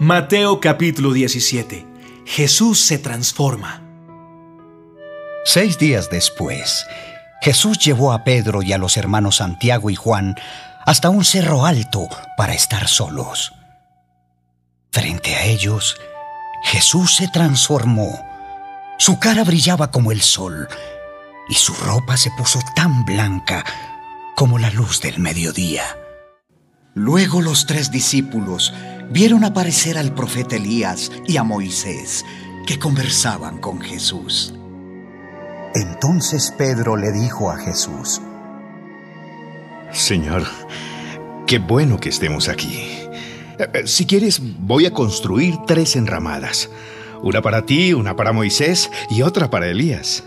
Mateo capítulo 17. Jesús se transforma. Seis días después, Jesús llevó a Pedro y a los hermanos Santiago y Juan hasta un cerro alto para estar solos. Frente a ellos, Jesús se transformó. Su cara brillaba como el sol y su ropa se puso tan blanca como la luz del mediodía. Luego los tres discípulos vieron aparecer al profeta Elías y a Moisés, que conversaban con Jesús. Entonces Pedro le dijo a Jesús, Señor, qué bueno que estemos aquí. Eh, eh, Si quieres, voy a construir tres enramadas. Una para ti, una para Moisés y otra para Elías.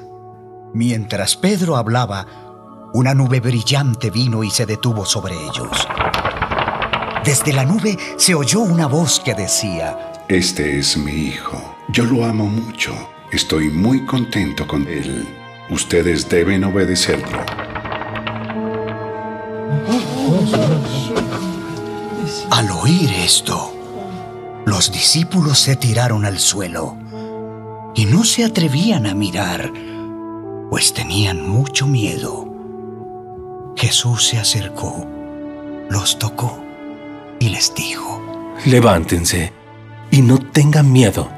Mientras Pedro hablaba, una nube brillante vino y se detuvo sobre ellos. Desde la nube se oyó una voz que decía, Este es mi hijo. Yo lo amo mucho. Estoy muy contento con él. Ustedes deben obedecerlo. Al oír esto, los discípulos se tiraron al suelo y no se atrevían a mirar, pues tenían mucho miedo. Jesús se acercó, los tocó y les dijo, Levántense y no tengan miedo.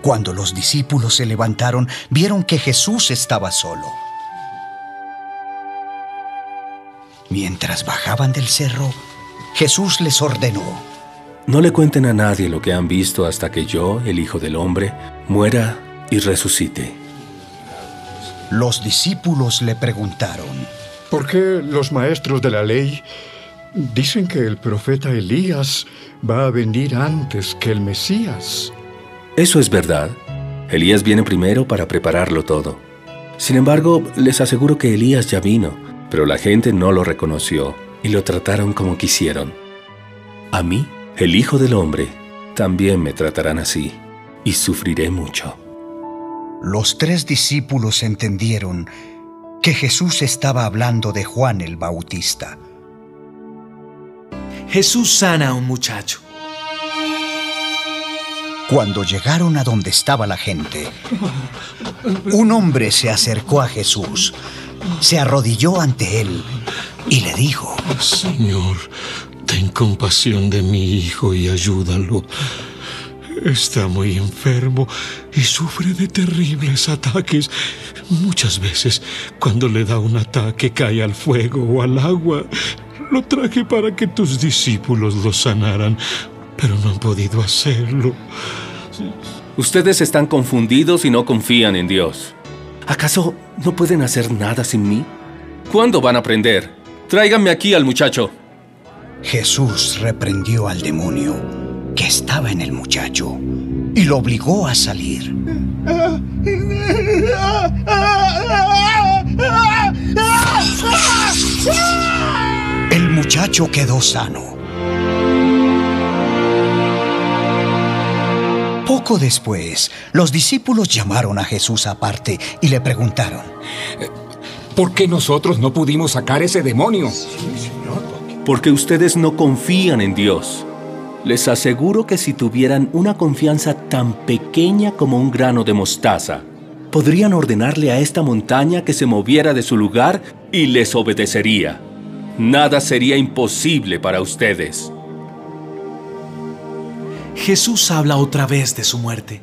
Cuando los discípulos se levantaron, vieron que Jesús estaba solo. Mientras bajaban del cerro, Jesús les ordenó, No le cuenten a nadie lo que han visto hasta que yo, el Hijo del Hombre, muera y resucite. los discípulos le preguntaron, ¿Por qué los maestros de la ley dicen que el profeta Elías va a venir antes que el Mesías? Eso es verdad. Elías viene primero para prepararlo todo. Sin embargo, les aseguro que Elías ya vino, pero la gente no lo reconoció y lo trataron como quisieron. A mí, el Hijo del Hombre, también me tratarán así, y sufriré mucho. Los tres discípulos entendieron que Jesús estaba hablando de Juan el Bautista. Jesús sana a un muchacho. Cuando llegaron a donde estaba la gente, un hombre se acercó a Jesús, se arrodilló ante él y le dijo, Señor, ten compasión de mi hijo y ayúdalo. Está muy enfermo y sufre de terribles ataques. Muchas veces, cuando le da un ataque, cae al fuego o al agua. Lo traje para que tus discípulos lo sanaran, pero no han podido hacerlo. Ustedes están confundidos y no confían en Dios. ¿Acaso no pueden hacer nada sin mí? ¿Cuándo van a aprender? Tráiganme aquí al muchacho. Jesús reprendió al demonio que estaba en el muchacho y lo obligó a salir. muchacho quedó sano. Poco después, los discípulos llamaron a Jesús aparte y le preguntaron, ¿Por qué nosotros no pudimos sacar ese demonio? Porque ustedes no confían en Dios. Les aseguro que si tuvieran una confianza tan pequeña como un grano de mostaza, podrían ordenarle a esta montaña que se moviera de su lugar y les obedecería. Nada sería imposible para ustedes. Jesús habla otra vez de su muerte.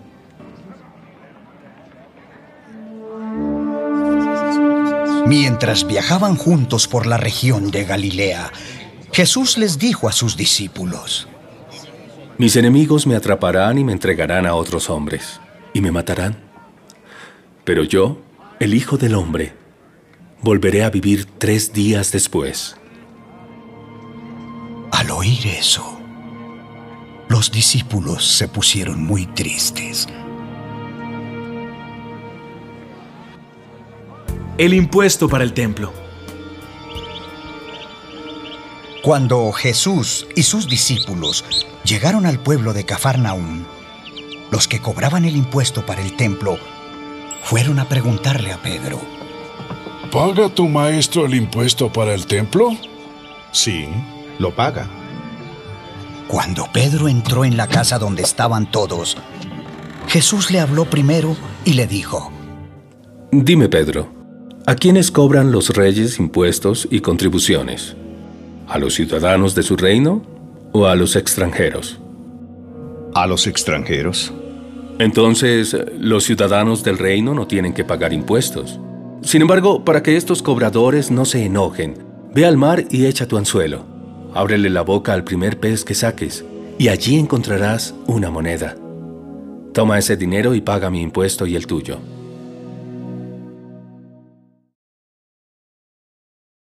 Mientras viajaban juntos por la región de Galilea, Jesús les dijo a sus discípulos, Mis enemigos me atraparán y me entregarán a otros hombres, y me matarán. Pero yo, el Hijo del Hombre, volveré a vivir tres días después. Al oír eso, los discípulos se pusieron muy tristes. El impuesto para el templo. Cuando Jesús y sus discípulos llegaron al pueblo de Cafarnaúm, los que cobraban el impuesto para el templo fueron a preguntarle a Pedro, ¿Paga tu maestro el impuesto para el templo? Sí, lo paga. Cuando Pedro entró en la casa donde estaban todos, Jesús le habló primero y le dijo, Dime, Pedro, ¿a quiénes cobran los reyes impuestos y contribuciones? ¿A los ciudadanos de su reino o a los extranjeros? ¿A los extranjeros? Entonces, los ciudadanos del reino no tienen que pagar impuestos. Sin embargo, para que estos cobradores no se enojen, ve al mar y echa tu anzuelo. Ábrele la boca al primer pez que saques, y allí encontrarás una moneda. Toma ese dinero y paga mi impuesto y el tuyo.